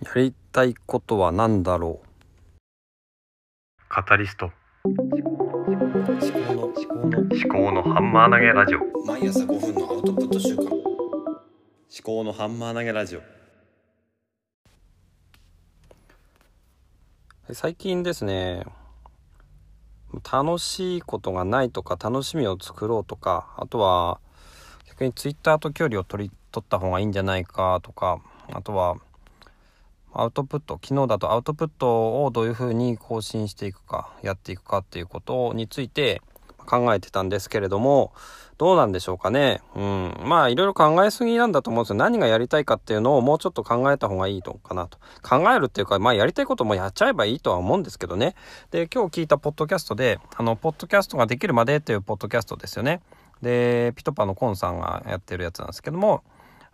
やりたいことは何だろう？カタリスト。思考の思考の思考のハンマー投げラジオ。思毎朝5分のアウトプット週間考のハンマー投げラジオ。最近ですね楽しいことがないとか楽しみを作ろうとかあとは逆にツイッターと距離を取り取った方がいいんじゃないかとかあとはアウトプット昨日だとアウトプットをどういうふうに更新していくかやっていくかっていうことについて考えてたんですけれどもどうなんでしょうかね。うん。まあいろいろ考えすぎなんだと思うんですよ。何がやりたいかっていうのをもうちょっと考えた方がいいのかなと。考えるっていうかまあやりたいこともやっちゃえばいいとは思うんですけどね。で今日聞いたポッドキャストであのポッドキャストができるまでっていうポッドキャストですよね。でピトパのコンさんがやってるやつなんですけども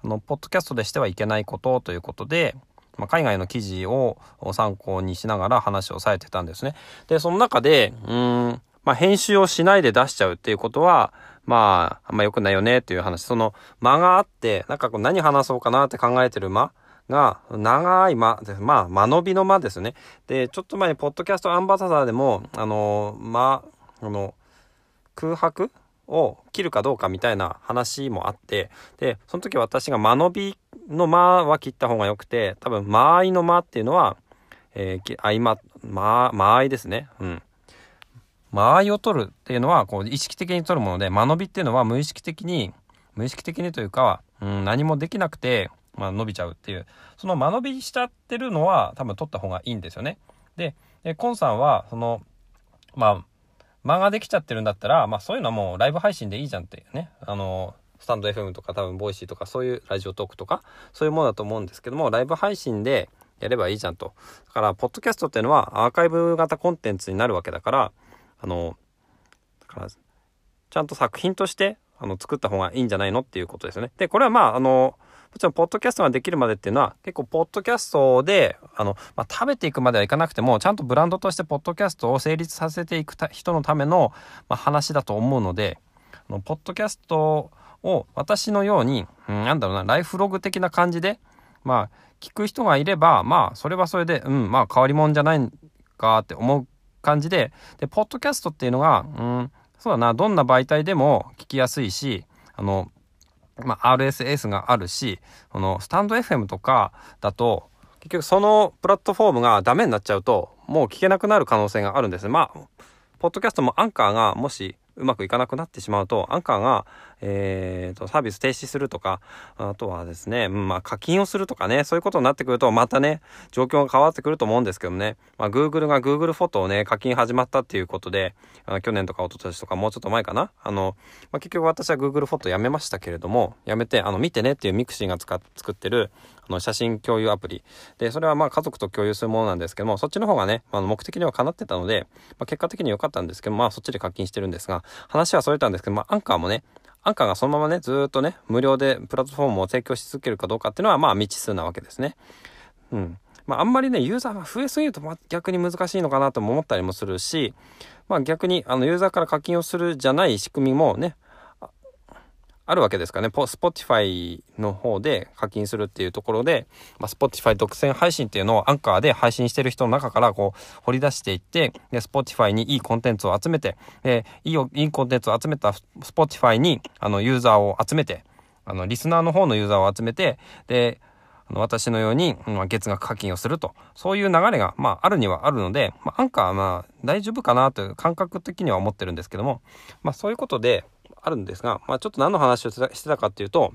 あのポッドキャストでしてはいけないことということでまあ、海外の記事を参考にしながら話をされてたんですね。で、その中で、うん、まあ、編集をしないで出しちゃうっていうことは、まあ、あんま良くないよねっていう話。その間があって、なんかこう何話そうかなって考えてる間が、長い間です。まあ、間延びの間ですね。で、ちょっと前に、ポッドキャストアンバサダーでも、あの、まあ、あの、空白を切るかどうかみたいな話もあって、で、その時私が間延びの間は切った方が良くて、多分間合いの間っていうのは、えー、合間、間、間合いですね。うん。間合いを取るっていうのは、こう、意識的に取るもので、間延びっていうのは無意識的に、無意識的にというか、うん、何もできなくて、まあ、伸びちゃうっていう、その間延びしちゃってるのは、多分取った方がいいんですよね。で、でコンさんは、その、まあ、間ができちゃってるんだったら、まあそういうのはもうライブ配信でいいじゃんっていうね。あの、スタンド FM とか多分ボイシーとかそういうラジオトークとかそういうものだと思うんですけども、ライブ配信でやればいいじゃんと。だから、ポッドキャストっていうのはアーカイブ型コンテンツになるわけだから、あの、だから、ちゃんと作品としてあの作った方がいいんじゃないのっていうことですよね。で、これはまあ、あの、もちろん、ポッドキャストができるまでっていうのは、結構、ポッドキャストで、あの、まあ、食べていくまではいかなくても、ちゃんとブランドとして、ポッドキャストを成立させていく人のための、まあ、話だと思うので、あのポッドキャストを私のように、うん、なんだろうな、ライフログ的な感じで、まあ、聞く人がいれば、まあ、それはそれで、うん、まあ、変わり者じゃないかって思う感じで、で、ポッドキャストっていうのが、うん、そうだな、どんな媒体でも聞きやすいし、あの、まあ、RSS があるし、このスタンド FM とかだと、結局そのプラットフォームがダメになっちゃうと、もう聞けなくなる可能性があるんですね。まあ、ポッドキャストもアンカーがもしうまくいかなくなってしまうと、アンカーが、えーと、サービス停止するとか、あとはですね、まあ課金をするとかね、そういうことになってくると、またね、状況が変わってくると思うんですけどね、まあ Google が Google フォトをね、課金始まったっていうことで、去年とか一昨年とかもうちょっと前かな、あの、まあ結局私は Google フォトやめましたけれども、やめて、あの、見てねっていうミクシーが使っ作ってる、あの、写真共有アプリ。で、それはまあ家族と共有するものなんですけども、そっちの方がね、あの目的には叶ってたので、まあ結果的に良かったんですけど、まあそっちで課金してるんですが、話はそれたんですけど、まあアンカーもね、アンカーがそのままね、ずっとね、無料でプラットフォームを提供し続けるかどうかっていうのは、まあ未知数なわけですね。うん。まああんまりね、ユーザーが増えすぎると、まあ逆に難しいのかなとも思ったりもするし、まあ逆に、あの、ユーザーから課金をするじゃない仕組みもね、あるわけですかね。スポティファイの方で課金するっていうところで、まあ、スポティファイ独占配信っていうのをアンカーで配信してる人の中からこう掘り出していって、で、スポティファイにいいコンテンツを集めて、で、いい、いいコンテンツを集めたスポティファイに、あの、ユーザーを集めて、あの、リスナーの方のユーザーを集めて、で、あの私のように、まあ、月額課金をすると。そういう流れが、まあ、あるにはあるので、まあ、アンカーはまあ、大丈夫かなという感覚的には思ってるんですけども、まあ、そういうことで、あるんですが、まあ、ちょっと何の話をしてたかっていうと、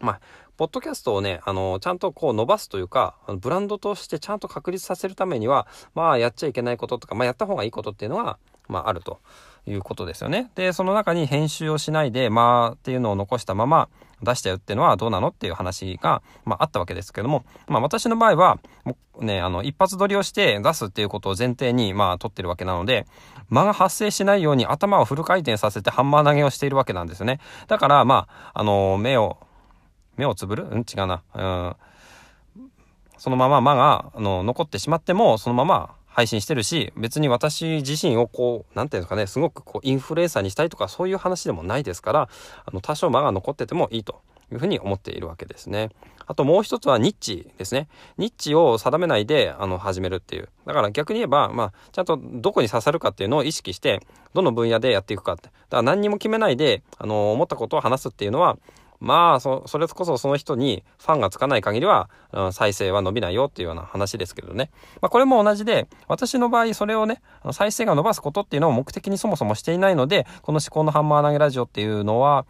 まあ、ポッドキャストをね、あの、ちゃんとこう伸ばすというか、ブランドとしてちゃんと確立させるためには、まあ、やっちゃいけないこととか、まあ、やった方がいいことっていうのが、まあ、あると。いうことですよね。で、その中に編集をしないで、まあ、っていうのを残したまま出したよっていうのはどうなのっていう話が、まあ、あったわけですけども、まあ、私の場合は、ね、あの、一発撮りをして出すっていうことを前提に、まあ、撮ってるわけなので、間が発生しないように頭をフル回転させてハンマー投げをしているわけなんですよね。だから、まあ、あの、目を、目をつぶる？うん？違うな。うん。そのまま間が、あの、残ってしまっても、そのまま配信してるし、別に私自身をこう、なんていうんですかね、すごくこう、インフルエンサーにしたいとか、そういう話でもないですから、あの、多少間が残っててもいいというふうに思っているわけですね。あともう一つはニッチですね。ニッチを定めないであの始めるっていう。だから逆に言えば、まあ、ちゃんとどこに刺さるかっていうのを意識して、どの分野でやっていくかって。だから何にも決めないで、あの、思ったことを話すっていうのは、まあそ、それこそその人にファンがつかない限りは、うん、再生は伸びないよっていうような話ですけどね。まあ、これも同じで、私の場合、それをね、再生が伸ばすことっていうのを目的にそもそもしていないので、この思考のハンマー投げラジオっていうのは、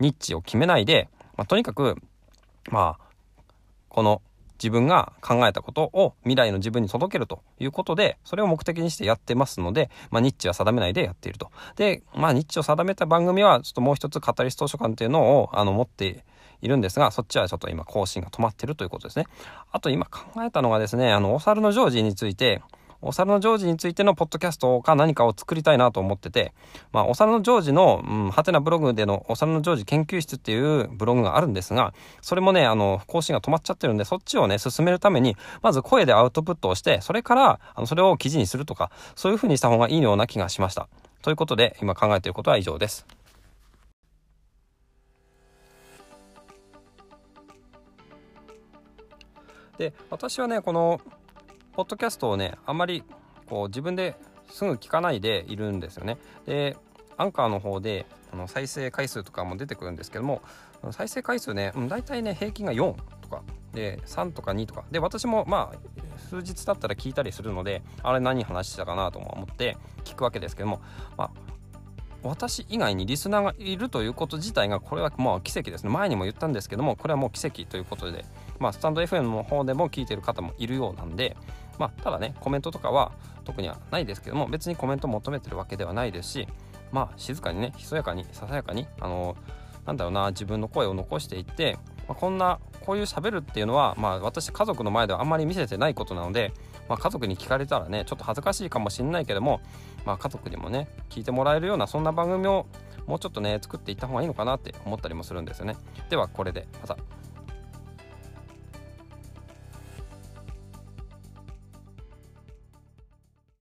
ニッチを決めないで、まあ、とにかく、まあ、この自分が考えたことを未来の自分に届けるということで、それを目的にしてやってますので、まあ、ニッチは定めないでやっていると。で、まあ、ニッチを定めた番組は、ちょっともう一つカタリスト図書館っていうのを、あの、持っているんですが、そっちはちょっと今更新が止まってるということですね。あと今考えたのがですね、あの、お猿のジョージについて、お猿のジョージについてのポッドキャストか何かを作りたいなと思ってて、まあ、お猿のジョージの、うん、はてなブログでのお猿のジョージ研究室っていうブログがあるんですが、それもね、あの、更新が止まっちゃってるんで、そっちをね、進めるために、まず声でアウトプットをして、それから、あの、それを記事にするとか、そういう風にした方がいいような気がしました。ということで、今考えていることは以上です。で、私はね、この、ポッドキャストをねあんまりこう自分ですぐ聞かないでいるんですよね。でアンカーの方であの再生回数とかも出てくるんですけども再生回数ね、うん、大体ね平均が4とかで3とか2とかで私もまあ数日経ったら聞いたりするのであれ何話してたかなと思って聞くわけですけども、まあ、私以外にリスナーがいるということ自体がこれはまあ奇跡ですね前にも言ったんですけどもこれはもう奇跡ということでまあスタンド FM の方でも聞いてる方もいるようなんでまあ、ただねコメントとかは特にはないですけども別にコメント求めてるわけではないですしまあ静かにねひそやかにささやかにあのなんだろうな自分の声を残していって、まあ、こんなこういう喋るっていうのは、まあ、私家族の前ではあんまり見せてないことなので、まあ、家族に聞かれたらねちょっと恥ずかしいかもしれないけども、まあ、家族にもね聞いてもらえるようなそんな番組をもうちょっとね作っていった方がいいのかなって思ったりもするんですよねではこれでまた。